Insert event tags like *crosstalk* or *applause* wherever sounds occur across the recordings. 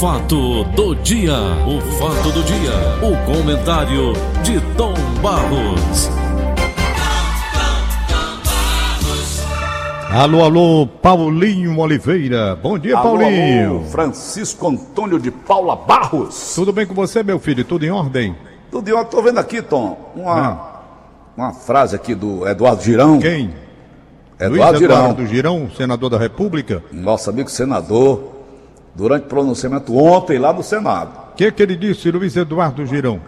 fato do dia, o fato do dia, o comentário de Tom Barros. Alô, alô, Paulinho Oliveira. Bom dia, alô, Paulinho. Alô, Francisco Antônio de Paula Barros. Tudo bem com você, meu filho? Tudo em ordem? Tudo em ordem. Tô vendo aqui, Tom, uma, ah. uma frase aqui do Eduardo Girão. Quem? Eduardo Luiz Eduardo Girão. Girão, senador da República. Nosso amigo senador, durante o pronunciamento ontem lá no Senado. O que, que ele disse, Luiz Eduardo Girão?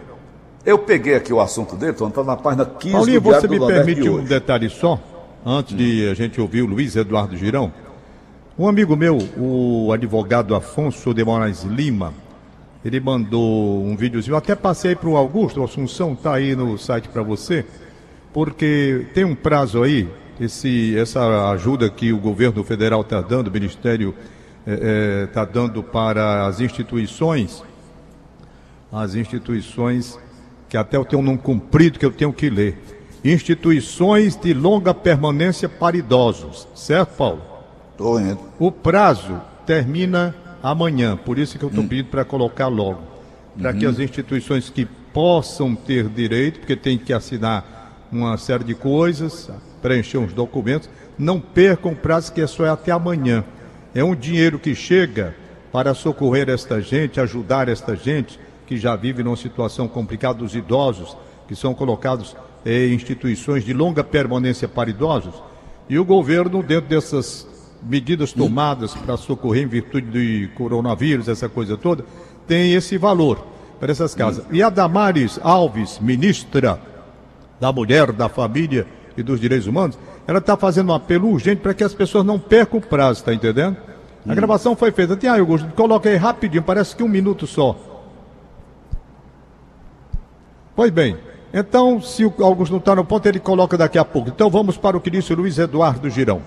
Eu peguei aqui o assunto dele, Tom, está na página 15 Paulinho, do você me do permite um detalhe só? antes de a gente ouvir o Luiz Eduardo Girão, um amigo meu, o advogado Afonso de Moraes Lima, ele mandou um videozinho, eu até passei para o Augusto, Assunção, tá aí no site para você, porque tem um prazo aí, esse, essa ajuda que o governo federal está dando, o Ministério está é, é, tá dando para as instituições, as instituições que até eu tenho um nome cumprido que eu tenho que ler instituições de longa permanência para idosos, certo, Paulo? Estou indo. O prazo termina amanhã, por isso que eu estou hum. pedindo para colocar logo. Para uhum. que as instituições que possam ter direito, porque tem que assinar uma série de coisas, preencher uns documentos, não percam o prazo que é só até amanhã. É um dinheiro que chega para socorrer esta gente, ajudar esta gente que já vive numa situação complicada, os idosos que são colocados em instituições de longa permanência para idosos, e o governo, dentro dessas medidas tomadas para socorrer em virtude do coronavírus, essa coisa toda, tem esse valor para essas casas. E a Damares Alves, ministra da Mulher, da Família e dos Direitos Humanos, ela está fazendo um apelo urgente para que as pessoas não percam o prazo, está entendendo? A gravação foi feita. Tem aí, Augusto, coloca aí rapidinho, parece que um minuto só. Pois bem, então, se o Augusto não está no ponto, ele coloca daqui a pouco. Então vamos para o que disse o Luiz Eduardo Girão.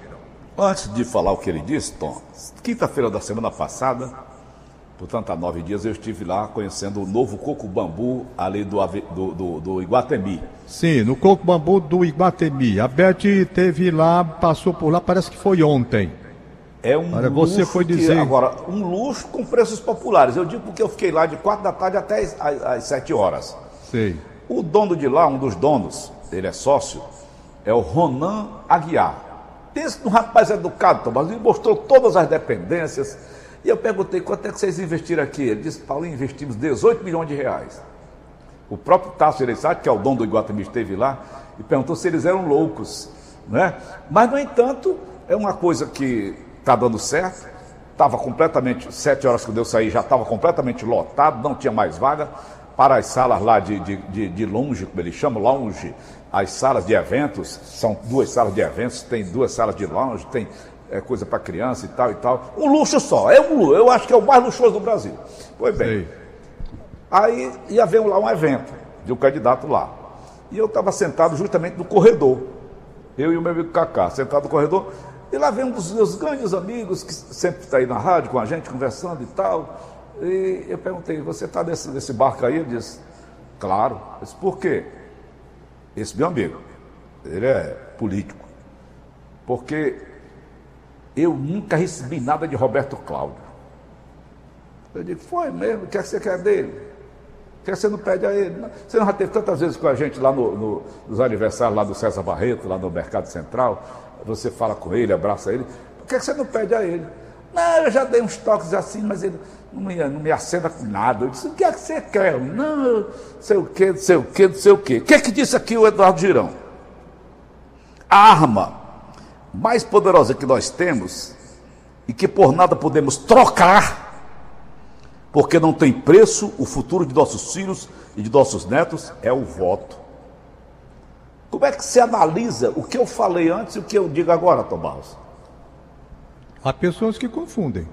Antes de falar o que ele disse, Tom, quinta-feira da semana passada, portanto há nove dias, eu estive lá conhecendo o novo coco bambu ali do, do, do, do Iguatemi. Sim, no coco bambu do Iguatemi. A Beth teve lá, passou por lá, parece que foi ontem. É um Para luxo você foi dizer... Que, agora, um luxo com preços populares. Eu digo porque eu fiquei lá de quatro da tarde até as, as sete horas. Sei. O dono de lá, um dos donos, ele é sócio, é o Ronan Aguiar. Pensa num rapaz educado, Tomás, ele mostrou todas as dependências. E eu perguntei, quanto é que vocês investiram aqui? Ele disse, Paulinho, investimos 18 milhões de reais. O próprio Tasso Ereissati, que é o dono do Iguatemi, esteve lá e perguntou se eles eram loucos. Né? Mas, no entanto, é uma coisa que está dando certo. Estava completamente, sete horas que eu saí, já estava completamente lotado, não tinha mais vaga para as salas lá de, de, de, de longe, como eles chamam, lounge, as salas de eventos, são duas salas de eventos, tem duas salas de lounge, tem é, coisa para criança e tal e tal. Um luxo só, é um, eu acho que é o mais luxuoso do Brasil. Pois bem, Sei. aí ia haver lá um evento de um candidato lá. E eu estava sentado justamente no corredor, eu e o meu amigo Cacá, sentado no corredor, e lá vem um dos meus grandes amigos, que sempre está aí na rádio com a gente, conversando e tal. E eu perguntei, você está nesse, nesse barco aí? Ele disse, claro. Eu disse, por quê? Esse meu amigo, ele é político. Porque eu nunca recebi nada de Roberto Cláudio. Eu digo, foi mesmo, o que, é que você quer dele? O que, você não pede a ele? Você não já teve tantas vezes com a gente lá no, no, nos aniversários lá do César Barreto, lá no Mercado Central, você fala com ele, abraça ele. Por que, você não pede a ele? Não, eu já dei uns toques assim, mas ele não me, não me acenda com nada. Eu disse, o que é que você quer? Não, sei o quê, não sei o quê, não sei o quê. O que é que disse aqui o Eduardo Girão? Arma mais poderosa que nós temos e que por nada podemos trocar, porque não tem preço, o futuro de nossos filhos e de nossos netos é o voto. Como é que se analisa o que eu falei antes e o que eu digo agora, Tomás? Há pessoas que confundem.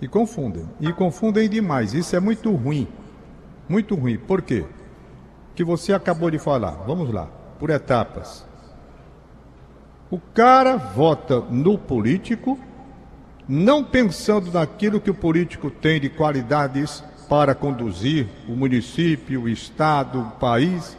E confundem. E confundem demais. Isso é muito ruim. Muito ruim. Por quê? Que você acabou de falar. Vamos lá. Por etapas. O cara vota no político, não pensando naquilo que o político tem de qualidades para conduzir o município, o estado, o país,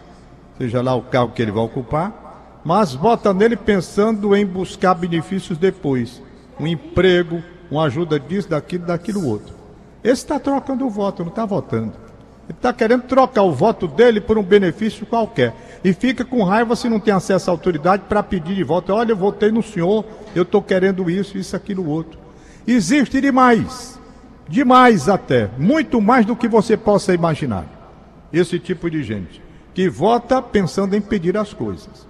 seja lá o cargo que ele vai ocupar, mas vota nele pensando em buscar benefícios depois um emprego, uma ajuda disso, daquilo, daquilo outro. Esse está trocando o voto, não está votando. Ele está querendo trocar o voto dele por um benefício qualquer. E fica com raiva se não tem acesso à autoridade para pedir de volta. Olha, eu votei no senhor, eu estou querendo isso, isso, aquilo, outro. Existe demais. Demais até. Muito mais do que você possa imaginar. Esse tipo de gente. Que vota pensando em pedir as coisas.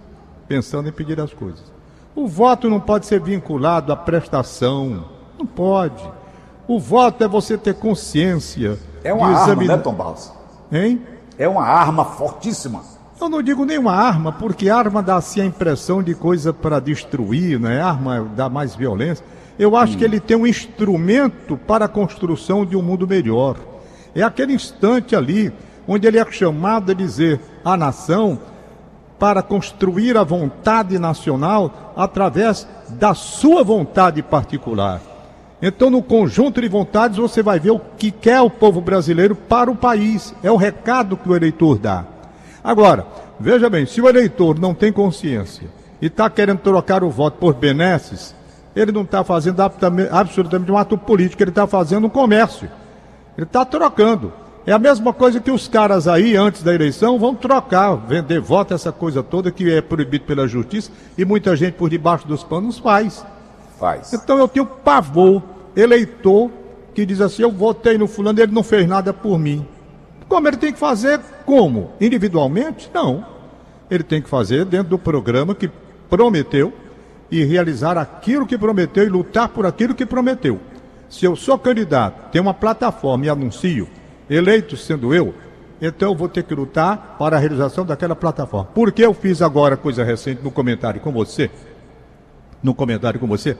Pensando em pedir as coisas. O voto não pode ser vinculado à prestação. Não pode. O voto é você ter consciência. É uma arma, examinar... né, Tom Barros? Hein? É uma arma fortíssima. Eu não digo nenhuma arma, porque arma dá-se a impressão de coisa para destruir, né? Arma dá mais violência. Eu acho hum. que ele tem um instrumento para a construção de um mundo melhor. É aquele instante ali onde ele é chamado a dizer à nação para construir a vontade nacional através da sua vontade particular. Então, no conjunto de vontades, você vai ver o que quer o povo brasileiro para o país. É o recado que o eleitor dá. Agora, veja bem, se o eleitor não tem consciência e está querendo trocar o voto por benesses, ele não está fazendo absolutamente um ato político, ele está fazendo um comércio. Ele está trocando. É a mesma coisa que os caras aí, antes da eleição, vão trocar, vender voto, essa coisa toda que é proibido pela justiça e muita gente por debaixo dos panos faz. Faz. Então eu tenho pavor, eleitor, que diz assim: eu votei no fulano, ele não fez nada por mim. Como ele tem que fazer? Como? Individualmente? Não. Ele tem que fazer dentro do programa que prometeu e realizar aquilo que prometeu e lutar por aquilo que prometeu. Se eu sou candidato, tenho uma plataforma e anuncio, eleito sendo eu, então eu vou ter que lutar para a realização daquela plataforma. Por que eu fiz agora coisa recente no comentário com você? No comentário com você,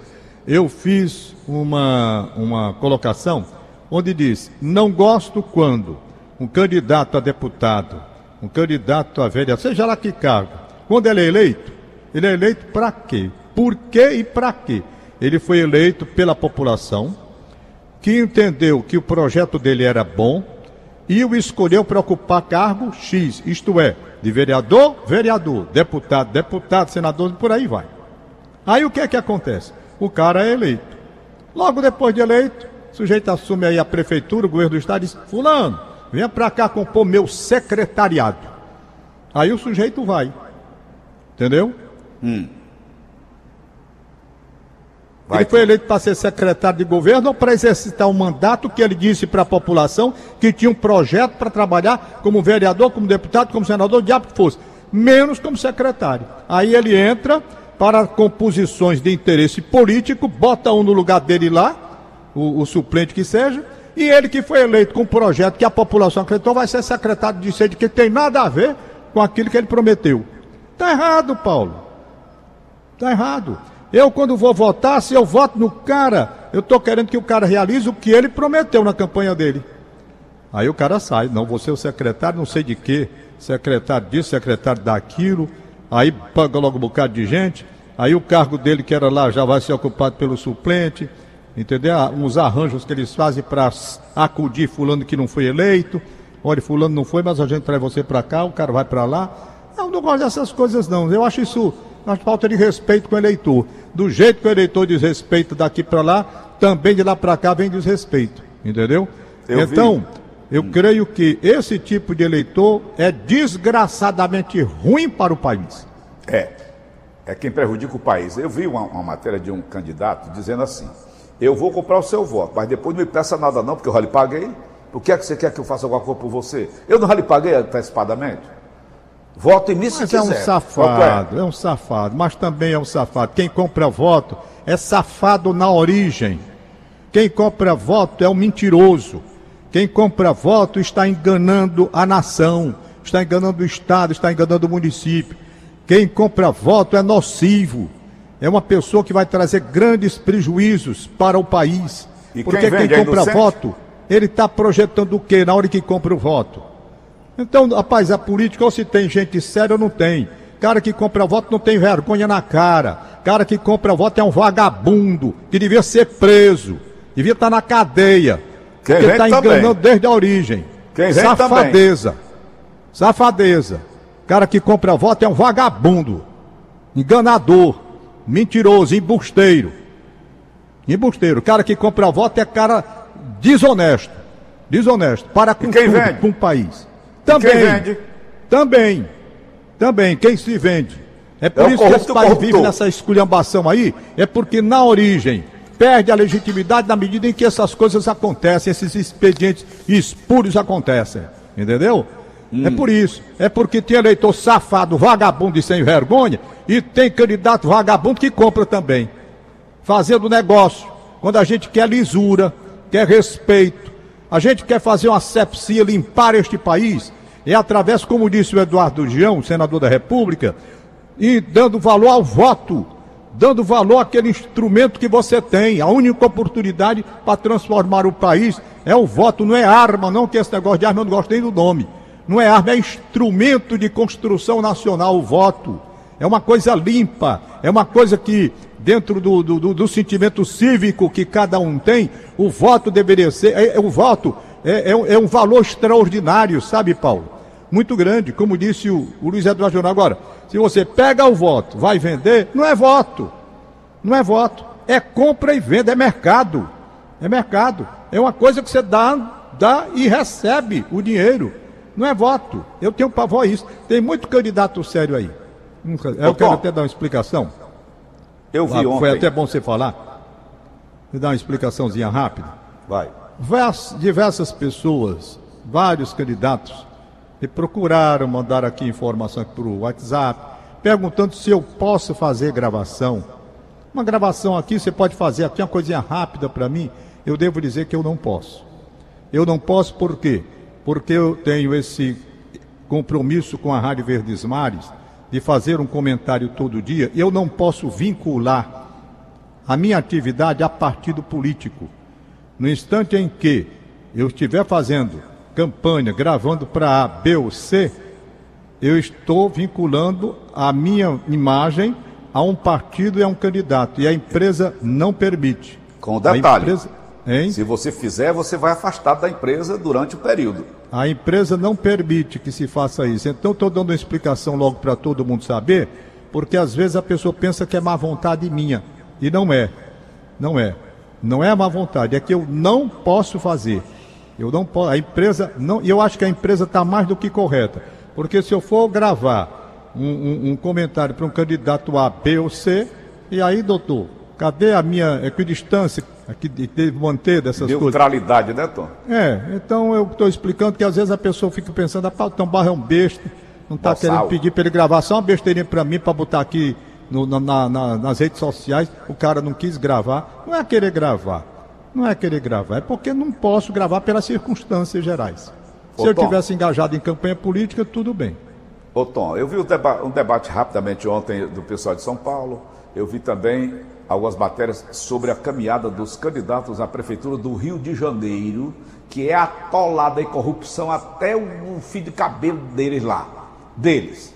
eu fiz uma, uma colocação onde diz: não gosto quando um candidato a deputado, um candidato a vereador, seja lá que cargo, quando ele é eleito, ele é eleito para quê? Por quê e para quê? Ele foi eleito pela população, que entendeu que o projeto dele era bom e o escolheu para ocupar cargo X, isto é, de vereador, vereador, deputado, deputado, senador por aí vai. Aí o que é que acontece? O cara é eleito. Logo depois de eleito, o sujeito assume aí a prefeitura, o governo do estado e diz: Fulano, venha para cá compor meu secretariado. Aí o sujeito vai. Entendeu? Hum. Vai, ele foi eleito para ser secretário de governo ou para exercitar o um mandato que ele disse para a população que tinha um projeto para trabalhar como vereador, como deputado, como senador, diabo que fosse, menos como secretário. Aí ele entra para composições de interesse político, bota um no lugar dele lá, o, o suplente que seja, e ele que foi eleito com um projeto que a população acreditou vai ser secretário de sede que tem nada a ver com aquilo que ele prometeu. Está errado, Paulo. Está errado. Eu, quando vou votar, se eu voto no cara, eu estou querendo que o cara realize o que ele prometeu na campanha dele. Aí o cara sai, não, você é o secretário, não sei de quê, secretário disso, secretário daquilo, aí paga logo um bocado de gente, aí o cargo dele que era lá já vai ser ocupado pelo suplente, entendeu? Ah, uns arranjos que eles fazem para acudir fulano que não foi eleito, olha, fulano não foi, mas a gente traz você para cá, o cara vai para lá. Eu não gosto dessas coisas não, eu acho isso uma falta de respeito com o eleitor. Do jeito que o eleitor desrespeita daqui para lá, também de lá para cá vem desrespeito. Entendeu? Eu então, vi. eu hum. creio que esse tipo de eleitor é desgraçadamente ruim para o país. É. É quem prejudica o país. Eu vi uma, uma matéria de um candidato dizendo assim: eu vou comprar o seu voto, mas depois não me peça nada, não, porque eu já lhe paguei. O que é que você quer que eu faça alguma coisa por você? Eu não já lhe paguei antecipadamente? Voto em mim se mas quiser. é um safado, é? é um safado, mas também é um safado. Quem compra voto é safado na origem. Quem compra voto é um mentiroso. Quem compra voto está enganando a nação, está enganando o Estado, está enganando o município. Quem compra voto é nocivo. É uma pessoa que vai trazer grandes prejuízos para o país. E Porque quem, quem compra voto, ele está projetando o quê na hora que compra o voto? Então, rapaz, a política ou se tem gente séria ou não tem. Cara que compra voto não tem vergonha na cara. Cara que compra voto é um vagabundo, que devia ser preso, devia estar na cadeia. Quem porque está enganando desde a origem. Quem Safadeza. Safadeza. Cara que compra voto é um vagabundo, enganador, mentiroso, embusteiro. Embusteiro. Cara que compra voto é cara desonesto. desonesto, para com quem tudo, vende? com o país. Também, quem vende? também, também, quem se vende. É por É isso que esse país vive nessa esculhambação aí, é porque na origem perde a legitimidade na medida em que essas coisas acontecem, esses expedientes espúrios acontecem, entendeu? É Hum. por isso, é porque tem eleitor safado, vagabundo e sem vergonha, e tem candidato vagabundo que compra também fazendo negócio, quando a gente quer lisura, quer respeito, a gente quer fazer uma sepsia, limpar este país, é através, como disse o Eduardo Gião, senador da República, e dando valor ao voto, dando valor àquele instrumento que você tem, a única oportunidade para transformar o país é o voto, não é arma, não que esse negócio de arma eu não gosto nem do nome. Não é arma, é instrumento de construção nacional o voto. É uma coisa limpa, é uma coisa que, dentro do, do, do- sentimento cívico que cada um tem, o voto deveria ser. É, é- o voto é, é um- é valor extraordinário, sabe, Paulo? Muito grande, como disse o, o Luiz Eduardo Júnior. Agora, se você pega o voto, vai vender, não é voto. Não é voto. É compra e venda, é mercado. É mercado. É uma coisa que você dá, dá e recebe o dinheiro. Não é voto. Eu tenho pavor a isso. Tem muito candidato sério aí. Nunca- Eu Ô, quero Tom, até dar uma explicação. Eu vi Ah, ontem. Foi até bom você falar. Vou dar uma explicaçãozinha rápida. Vai. Vers- diversas pessoas, vários candidatos, me procuraram, mandaram aqui informação por WhatsApp, perguntando se eu posso fazer gravação. Uma gravação aqui, você pode fazer aqui uma coisinha rápida para mim? Eu devo dizer que eu não posso. Eu não posso por quê? Porque eu tenho esse compromisso com a Rádio Verdes Mares de fazer um comentário todo dia. Eu não posso vincular a minha atividade a partido político. No instante em que eu estiver fazendo campanha, gravando para A, B ou C, eu estou vinculando a minha imagem a um partido e a um candidato. E a empresa não permite. Com A detalhe. empresa, hein? Se você fizer, você vai afastado da empresa durante o período. A empresa não permite que se faça isso. Então, estou dando uma explicação logo para todo mundo saber, porque às vezes a pessoa pensa que é má vontade minha. E não é. Não é. Não é má vontade, é que eu não posso fazer. Eu não posso. A empresa não. E eu acho que a empresa está mais do que correta. Porque se eu for gravar um, um- um comentário para um candidato A, B ou C, e aí, doutor, cadê a minha equidistância que deve manter dessas coisas? Neutralidade, né, Tom? É, então eu estou explicando que às vezes a pessoa fica pensando, ah, Tom Barra é um besta, não está querendo pedir para ele gravar só uma besteirinha para mim, para botar aqui no- na- na- na- nas redes sociais, o cara não quis gravar. Não é querer gravar, não é querer gravar, é porque não posso gravar pelas circunstâncias gerais. Se Ô, eu Tom. tivesse engajado em campanha política, tudo bem. Ô Tom, eu vi um, deba- um debate rapidamente ontem do pessoal de São Paulo. Eu vi também algumas matérias sobre a caminhada dos candidatos à prefeitura do Rio de Janeiro, que é atolada em corrupção até o, fim de cabelo deles lá. Deles.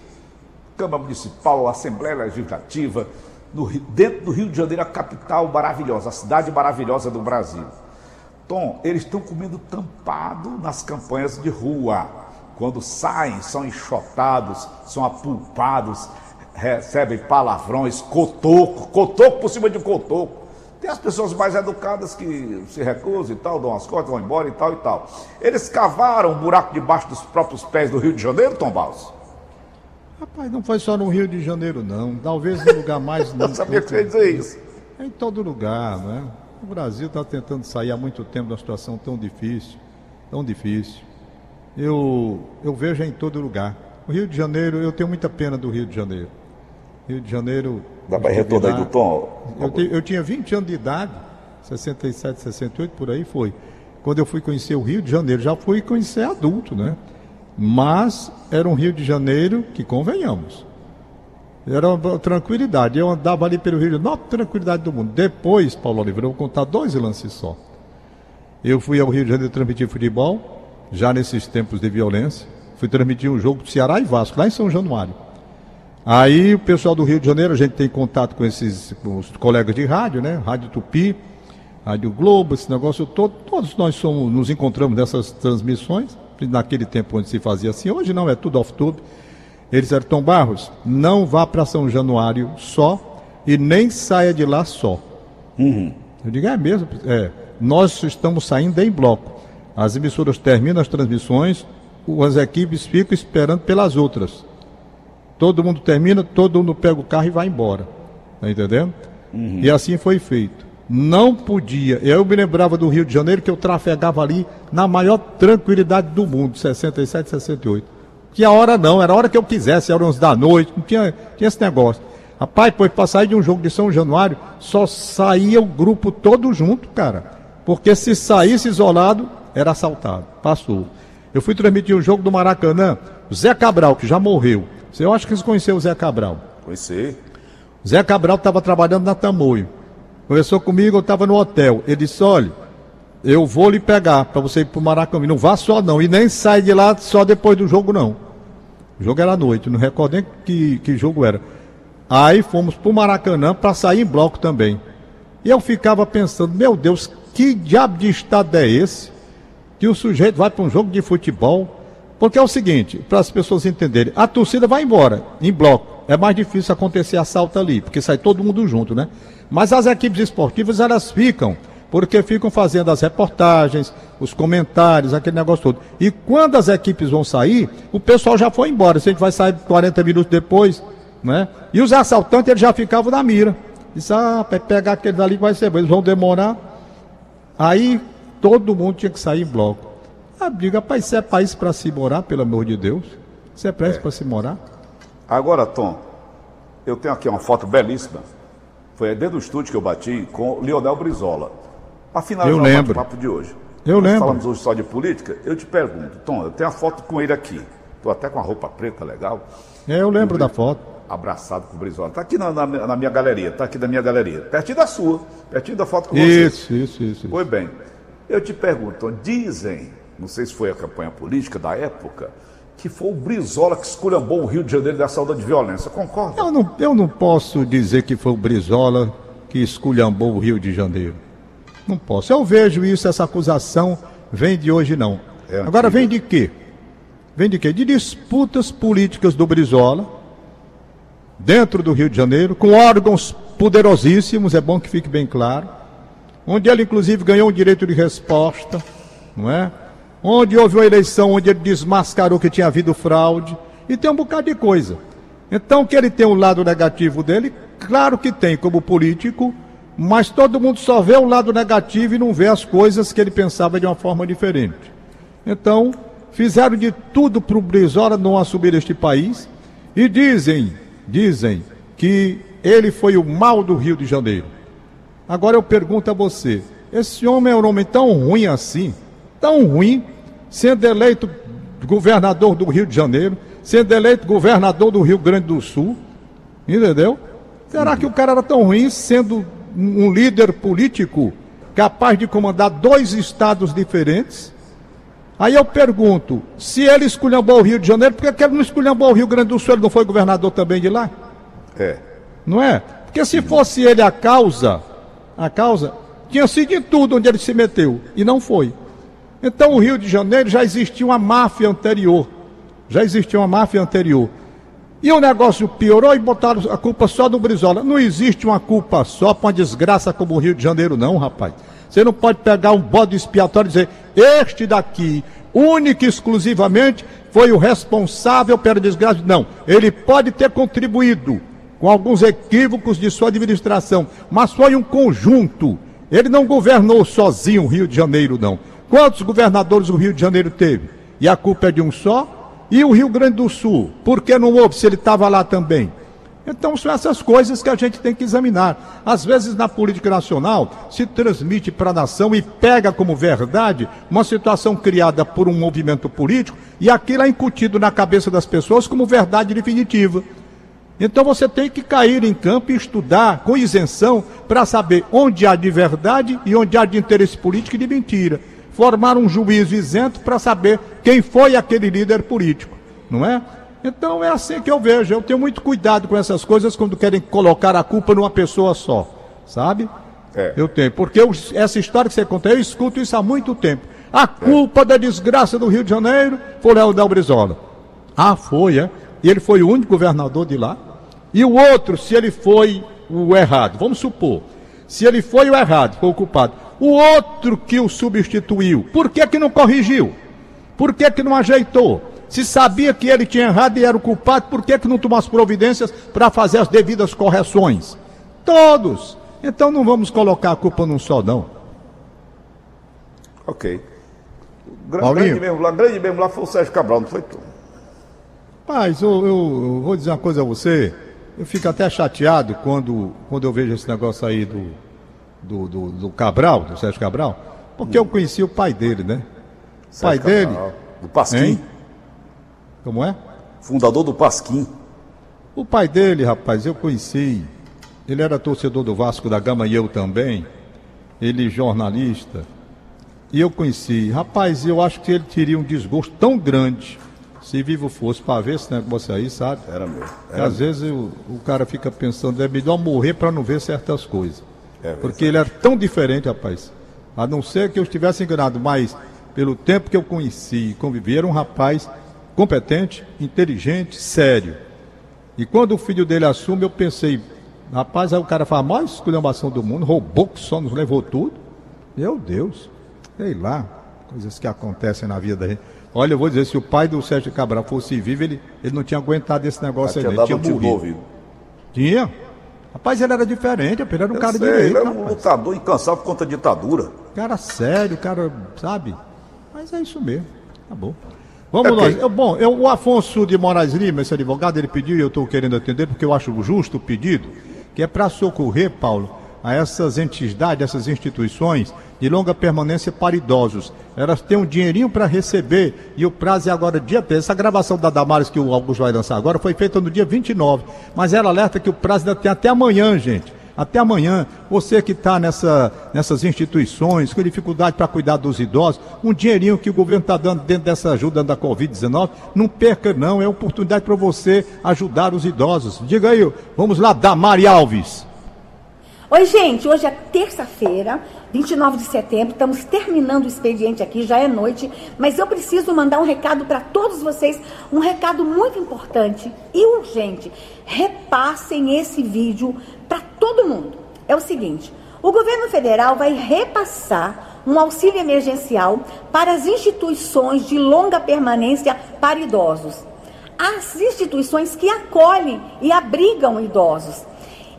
Câmara Municipal, Assembleia Legislativa, no dentro do Rio de Janeiro, a capital maravilhosa, a cidade maravilhosa do Brasil. Tom, eles estão comendo tampado nas campanhas de rua. Quando saem, são enxotados, são apulpados, recebem palavrões, cotoco, cotoco por cima de cotoco. Tem as pessoas mais educadas que se recusam e tal, dão as costas, vão embora e tal e tal. Eles cavaram um buraco debaixo dos próprios pés do Rio de Janeiro, Tom Baus? Rapaz, não foi só no Rio de Janeiro, não. Talvez no lugar mais. *laughs* Eu sabia que você dizer isso. É em todo lugar, né? O Brasil está tentando sair há muito tempo de uma situação tão difícil, tão difícil. Eu, eu vejo em todo lugar. O Rio de Janeiro, eu tenho muita pena do Rio de Janeiro. Rio de Janeiro. Dá para retorno aí do Tom? Eu, te- eu tinha 20 anos de idade, 67, 68, por aí foi. Quando eu fui conhecer o Rio de Janeiro, já fui conhecer adulto, né? Mas era um Rio de Janeiro que, convenhamos, era uma tranquilidade. Eu andava ali pelo Rio de Janeiro, tranquilidade do mundo. Depois, Paulo Oliveira, eu vou contar dois lances só. Eu fui ao Rio de Janeiro transmitir futebol, já nesses tempos de violência. Fui transmitir um jogo do Ceará e Vasco, lá em São Januário. Aí o pessoal do Rio de Janeiro, a gente tem contato com esses com os colegas de rádio, né? Rádio Tupi, Rádio Globo, esse negócio todo. Todos nós somos, nos encontramos nessas transmissões, naquele tempo onde se fazia assim. Hoje não, é tudo off-tube. Eles disseram, Tom Barros, não vá para São Januário só e nem saia de lá só. Eu digo, é mesmo? É, nós estamos saindo em bloco. As emissoras terminam as transmissões, as equipes ficam esperando pelas outras. Todo mundo termina, todo mundo pega o carro e vai embora. Tá entendendo? Uhum. E assim foi feito. Não podia. Eu me lembrava do Rio de Janeiro que eu trafegava ali na maior tranquilidade do mundo, 67, 68. Que a hora não, era a hora que eu quisesse, era 11 da noite, não tinha, tinha esse negócio. Rapaz, depois para sair de um jogo de São Januário, só saía o grupo todo junto, cara. Porque se saísse isolado, era assaltado. Passou. Eu fui transmitir um jogo do Maracanã, Zé Cabral, que já morreu. Eu acho que você conheceu o Zé Cabral. Conheci. Zé Cabral estava trabalhando na Tamoio. Conversou comigo, eu estava no hotel. Ele disse: olha, eu vou lhe pegar para você ir para o Maracanã. Não vá só não. E nem sai de lá só depois do jogo, não. O jogo era à noite, não recordo nem que, que jogo era. Aí fomos para o Maracanã para sair em bloco também. E eu ficava pensando, meu Deus, que diabo de estado é esse? Que o sujeito vai para um jogo de futebol. Porque é o seguinte, para as pessoas entenderem, a torcida vai embora, em bloco. É mais difícil acontecer assalto ali, porque sai todo mundo junto, né? Mas as equipes esportivas, elas ficam, porque ficam fazendo as reportagens, os comentários, aquele negócio todo. E quando as equipes vão sair, o pessoal já foi embora. Se a gente vai sair 40 minutos depois, né? E os assaltantes eles já ficavam na mira. Disse, ah, pegar aquele dali vai ser bom, eles vão demorar. Aí todo mundo tinha que sair em bloco. Ah, diga, rapaz, isso é país para se morar, pelo amor de Deus? Isso é país é. para se morar? Agora, Tom, eu tenho aqui uma foto belíssima. Foi dentro do estúdio que eu bati com Leonel Brizola. Para finalizar eu lembro. o papo de hoje. Eu Nós lembro. Falamos hoje só de política. Eu te pergunto, Tom, eu tenho a foto com ele aqui. Estou até com a roupa preta legal. É, eu lembro da foto abraçado com o Brizola. Está aqui na, na, na, minha galeria, está aqui na minha galeria. Pertinho da sua, pertinho da foto com você. Isso, isso, isso. Foi bem. Eu te pergunto, dizem, não sei se foi a campanha política da época, que foi o Brizola que esculhambou o Rio de Janeiro dessa onda de violência. Concorda? Eu não, eu não posso dizer que foi o Brizola que esculhambou o Rio de Janeiro. Não posso. Eu vejo isso, essa acusação vem de hoje não. É Agora vem de quê? Vem de quê? De disputas políticas do Brizola dentro do Rio de Janeiro, com órgãos poderosíssimos, é bom que fique bem claro, onde ele inclusive ganhou um direito de resposta, não é? Onde houve uma eleição onde ele desmascarou que tinha havido fraude, e tem um bocado de coisa. Então, que ele tem um lado negativo dele, claro que tem como político, mas todo mundo só vê o lado negativo e não vê as coisas que ele pensava de uma forma diferente. Então, fizeram de tudo para o Brizola não assumir este país, e dizem dizem que ele foi o mal do Rio de Janeiro. Agora eu pergunto a você: esse homem é um homem tão ruim assim, tão ruim, sendo eleito governador do Rio de Janeiro, sendo eleito governador do Rio Grande do Sul, entendeu? Será que o cara era tão ruim sendo um líder político capaz de comandar dois estados diferentes? Aí eu pergunto, se ele esculhambou o Rio de Janeiro, por que ele não esculhambou o Rio Grande do Sul? Ele não foi governador também de lá? É. Não é? Porque se fosse ele a causa, a causa, tinha sido em tudo onde ele se meteu, e não foi. Então o Rio de Janeiro já existia uma máfia anterior. Já existia uma máfia anterior. E o negócio piorou e botaram a culpa só do Brizola. Não existe uma culpa só para uma desgraça como o Rio de Janeiro, não, rapaz. Você não pode pegar um bode expiatório e dizer, este daqui, único e exclusivamente, foi o responsável pela desgraça. Não, ele pode ter contribuído com alguns equívocos de sua administração, mas foi um conjunto. Ele não governou sozinho o Rio de Janeiro, não. Quantos governadores o Rio de Janeiro teve? E a culpa é de um só? E o Rio Grande do Sul? Por que não houve se ele estava lá também? Então são essas coisas que a gente tem que examinar. Às vezes na política nacional se transmite para a nação e pega como verdade uma situação criada por um movimento político e aquilo é incutido na cabeça das pessoas como verdade definitiva. Então você tem que cair em campo e estudar com isenção para saber onde há de verdade e onde há de interesse político e de mentira. Formar um juízo isento para saber quem foi aquele líder político, não é? Então é assim que eu vejo. Eu tenho muito cuidado com essas coisas quando querem colocar a culpa numa pessoa só, sabe? É. Eu tenho, porque eu, essa história que você conta, eu escuto isso há muito tempo. A é. culpa é. da desgraça do Rio de Janeiro foi o Léo Del Brizola. Ah, foi, é? E ele foi o único governador de lá. E o outro, se ele foi o errado, vamos supor, se ele foi o errado, foi o culpado, O outro que o substituiu, por que, que não corrigiu? Por que, que não ajeitou? Se sabia que ele tinha errado e era o culpado, por que, que não tomou as providências para fazer as devidas correções? Todos. Então não vamos colocar a culpa num só, não. Ok. Gra grande, mesmo lá, grande mesmo lá foi o Sérgio Cabral, não foi tu? Paz, eu, eu, eu, vou dizer uma coisa a você. Eu fico até chateado quando, quando eu vejo esse negócio aí do, do, do, do Cabral, do Sérgio Cabral, porque eu conheci o pai dele, né? O pai Cabral, dele. Do Pasquim. Hein? Como é? Fundador do Pasquim. O pai dele, rapaz, eu conheci. Ele era torcedor do Vasco da Gama e eu também. Ele jornalista. E eu conheci. Rapaz, eu acho que ele teria um desgosto tão grande se vivo fosse para ver esse negócio aí, sabe? Era mesmo. Era às vezes o, o, cara fica pensando, é melhor morrer para não ver certas coisas. É Porque ele era tão diferente, rapaz. A não ser que eu estivesse enganado, mas pelo tempo que eu conheci, convivi, era um rapaz competente, inteligente, sério. E quando o filho dele assume, eu pensei, rapaz, aí o cara fala, a maior esculhambação do mundo, roubou que só nos levou tudo. Meu Deus, sei lá, coisas que acontecem na vida da gente. Olha, eu vou dizer, se o pai do Sérgio Cabral fosse vivo, ele, ele não tinha aguentado esse negócio aí, ele tinha morrido. Tinha. Rapaz, ele era diferente, ele era um eu cara sei, direito. Ele era um rapaz. lutador incansável contra a ditadura. Cara sério, cara, sabe? Mas é isso mesmo. Tá bom. Vamos okay. lá. Eu, bom, eu, o Afonso de Moraes Lima, esse advogado, ele pediu e eu estou querendo atender porque eu acho justo o pedido, que é para socorrer, Paulo, a essas entidades, essas instituições de longa permanência para idosos. Elas têm um dinheirinho para receber e o prazo é agora dia 3. Essa gravação da Damares que o Augusto vai lançar agora foi feita no dia 29, mas ela alerta que o prazo ainda tem até amanhã, gente. Até amanhã, você que está nessa, nessas instituições, com dificuldade para cuidar dos idosos, um dinheirinho que o governo está dando dentro dessa ajuda da Covid-19, não perca não, é oportunidade para você ajudar os idosos. Diga aí, vamos lá, Damari Alves. Oi, gente, hoje é terça-feira, 29 de setembro, estamos terminando o expediente aqui, já é noite, mas eu preciso mandar um recado para todos vocês, um recado muito importante e urgente. Repassem esse vídeo para todo mundo. É o seguinte: o governo federal vai repassar um auxílio emergencial para as instituições de longa permanência para idosos. As instituições que acolhem e abrigam idosos.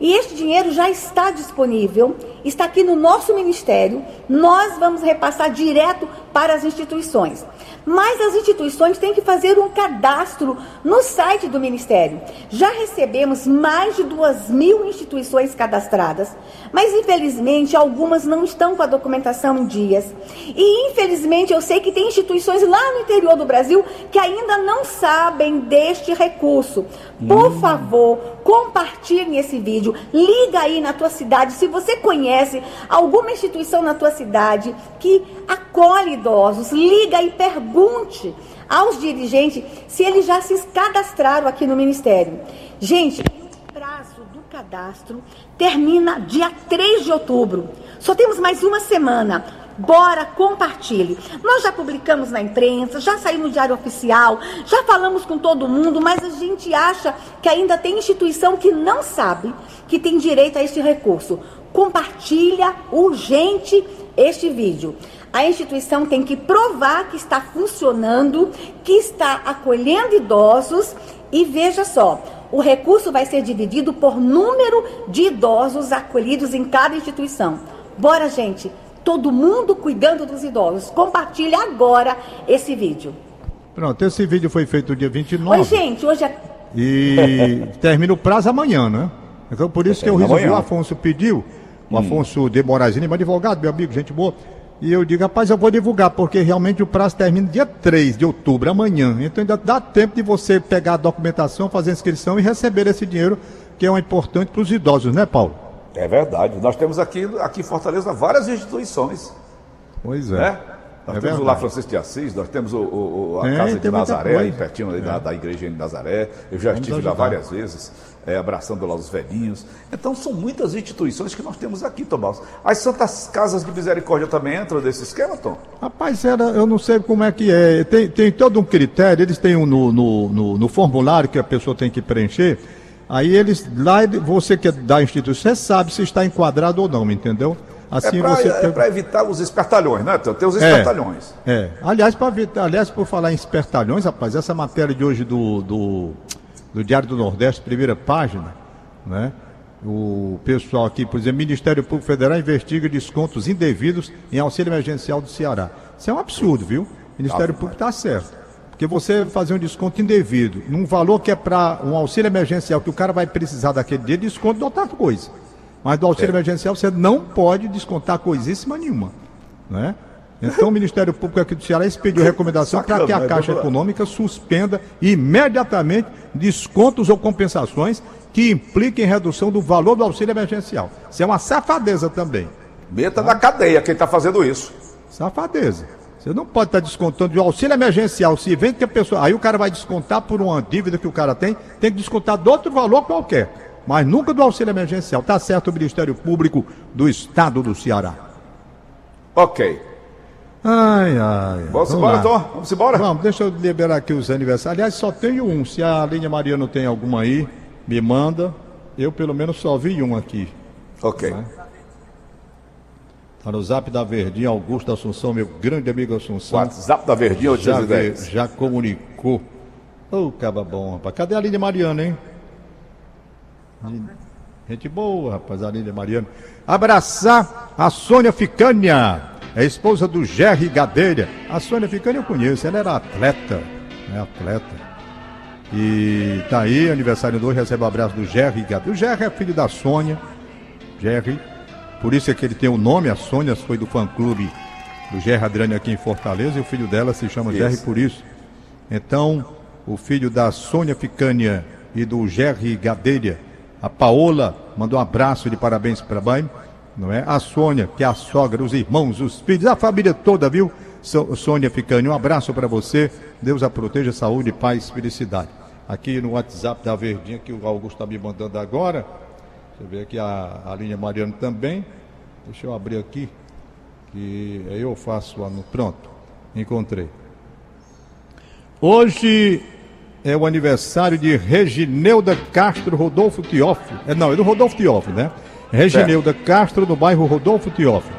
E este dinheiro já está disponível, está aqui no nosso ministério. Nós vamos repassar direto para as instituições. Mas as instituições têm que fazer um cadastro no site do Ministério. Já recebemos mais de duas mil instituições cadastradas, mas infelizmente algumas não estão com a documentação em dias. E infelizmente eu sei que tem instituições lá no interior do Brasil que ainda não sabem deste recurso. Por hum. favor, compartilhem esse vídeo. Liga aí na tua cidade, se você conhece alguma instituição na tua cidade que acolhe idosos, liga e pergunte aos dirigentes se eles já se cadastraram aqui no Ministério. Gente, o prazo do cadastro termina dia 3 de outubro. Só temos mais uma semana. Bora, compartilhe. Nós já publicamos na imprensa, já saiu no Diário Oficial, já falamos com todo mundo, mas a gente acha que ainda tem instituição que não sabe que tem direito a este recurso. Compartilha urgente este vídeo. A instituição tem que provar que está funcionando, que está acolhendo idosos e veja só, o recurso vai ser dividido por número de idosos acolhidos em cada instituição. Bora, gente, todo mundo cuidando dos idosos. Compartilhe agora esse vídeo. Pronto, esse vídeo foi feito no dia 29. Oi, gente, hoje é... E *laughs* termina o prazo amanhã, né? Então por isso que eu resolvi, o Afonso pediu, o hum. Afonso de Moraes meu advogado, meu amigo, gente boa, e eu digo, rapaz, eu vou divulgar, porque realmente o prazo termina dia 3 de outubro, amanhã. Então ainda dá tempo de você pegar a documentação, fazer a inscrição e receber esse dinheiro, que é um importante para os idosos, né, Paulo? É verdade. Nós temos aqui, aqui em Fortaleza várias instituições. Pois é. Né? Nós é temos verdade. o Lá Francisco de Assis, nós temos o, o a Casa de Nazaré, aí pertinho é. da, da igreja de Nazaré. Eu já Vamos estive ajudar. lá várias vezes, é, abraçando lá os velhinhos. Então são muitas instituições que nós temos aqui, Tomás. As Santas Casas de Misericórdia também entram nesse esquema, Tom? Rapaz, era, eu não sei como é que é. Tem, tem todo um critério, eles têm um no, no, no, no formulário que a pessoa tem que preencher. Aí eles, lá você que é da instituição, você sabe se está enquadrado ou não, entendeu? Assim é para você. é evitar os espertalhões, né? Tem os espertalhões. É. é. Aliás, para aliás, por falar em espertalhões, rapaz, essa matéria de hoje do, do, do Diário do Nordeste, primeira página, né? O pessoal aqui, por exemplo, Ministério Público Federal investiga descontos indevidos em auxílio emergencial do Ceará. Isso é um absurdo, viu? O Ministério Público está certo. Porque você fazer um desconto indevido num valor que é para um auxílio emergencial, que o cara vai precisar daquele dia, desconto de outra coisa. Mas do auxílio é. emergencial você não pode descontar coisíssima nenhuma. Né? Então o Ministério Público aqui do Ceará expediu recomendação para que a Caixa Econômica suspenda imediatamente descontos ou compensações que impliquem redução do valor do auxílio emergencial. Isso é uma safadeza também. Meta tá? na cadeia quem está fazendo isso. Safadeza. Você não pode estar tá descontando de auxílio emergencial. Se vem que a pessoa. Aí o cara vai descontar por uma dívida que o cara tem, tem que descontar de outro valor qualquer mas nunca do auxílio emergencial. Está certo o Ministério Público do Estado do Ceará. Ok. Ai, ai. Vamos, embora, então? Vamos embora? Vamos, deixa eu liberar aqui os aniversários. Aliás, só tenho um. Se a linha Maria não tem alguma aí, me manda. Eu, pelo menos, só vi um aqui. Ok. Né? Tá no zap da Verdinha, Augusto Assunção, meu grande amigo Assunção. WhatsApp da Verdinha, já, já comunicou. Ô, oh, caba bom, rapaz. Cadê a linha Mariana, hein? Gente boa, rapaz, a Lília Mariano. Abraçar a Sônia Ficânia, é esposa do Jerry Gadeira. A Sônia Ficânia eu conheço, ela era atleta, né? Atleta. E tá aí, aniversário do hoje, recebe o abraço do Jerry Gadeira. O Jerry é filho da Sônia. Jerry, por isso é que ele tem o nome, a Sônia foi do fã-clube do Jerry Adriane aqui em Fortaleza, e o filho dela se chama isso. Jerry por isso. Então, o filho da Sônia Ficânia e do Jerry Gadeira a Paola mandou um abraço de parabéns para a mãe, não é? A Sônia, que é a sogra, os irmãos, os filhos, a família toda, viu? Sônia Ficani, um abraço para você. Deus a proteja, saúde, paz, felicidade. Aqui no WhatsApp da Verdinha, que o Augusto está me mandando agora. Você vê aqui a, a linha Mariano também. Deixa eu abrir aqui, que eu faço a. Pronto, encontrei. Hoje é o aniversário de Regineuda Castro Rodolfo Teófilo. É, não, é do Rodolfo Teófilo, né? Regineuda certo. Castro, no bairro Rodolfo Teófilo.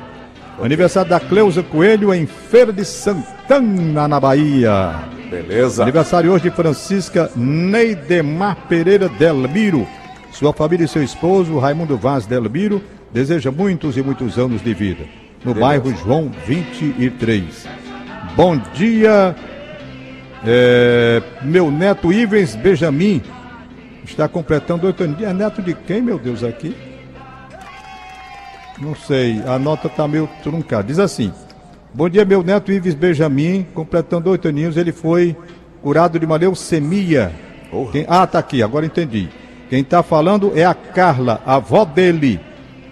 Aniversário da Cleusa Coelho em Feira de Santana, na Bahia. Beleza. Aniversário hoje de Francisca Neidemar Pereira Delmiro. Sua família e seu esposo, Raimundo Vaz Delmiro, deseja muitos e muitos anos de vida. No Beleza. bairro João 23. Bom dia, é, meu neto Ivens Benjamin está completando oito anos. É neto de quem, meu Deus, aqui? Não sei, a nota está meio truncada. Diz assim: Bom dia, meu neto Ives Benjamin, completando oito aninhos, ele foi curado de uma leucemia. Quem... Ah, tá aqui, agora entendi. Quem está falando é a Carla, a avó dele.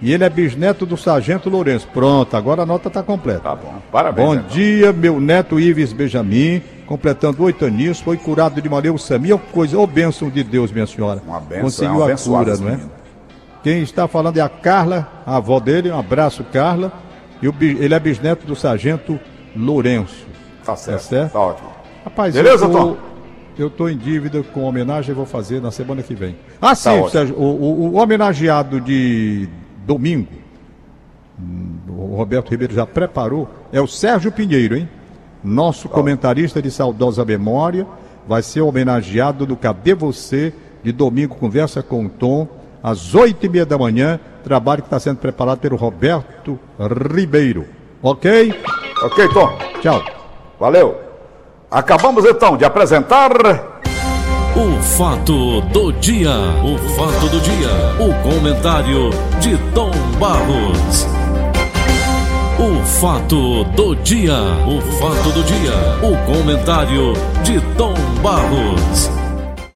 E ele é bisneto do Sargento Lourenço. Pronto, agora a nota está completa. Tá bom, parabéns. Bom irmão. dia, meu neto Ives Benjamin completando oito aninhos, foi curado de uma leucemia, coisa, ô oh, bênção de Deus, minha senhora. Uma bênção, Conseguiu é a cura, não é? Quem está falando é a Carla, a avó dele, um abraço, Carla. E o, ele é bisneto do sargento Lourenço. Tá certo. Tá, certo? tá ótimo. Rapaz, Beleza, eu tô, Tom? Eu estou em dívida com homenagem e vou fazer na semana que vem. Ah, tá sim, Sérgio, o, o, o homenageado de domingo, o Roberto Ribeiro já preparou, é o Sérgio Pinheiro, hein? Nosso comentarista de saudosa memória vai ser homenageado no Cadê Você de domingo, conversa com o Tom, às oito e meia da manhã, trabalho que está sendo preparado pelo Roberto Ribeiro. Ok? Ok, Tom. Tchau. Valeu. Acabamos então de apresentar. O fato do dia. O fato do dia. O comentário de Tom Barros. O fato do dia. O fato do dia. O comentário de Tom Barros.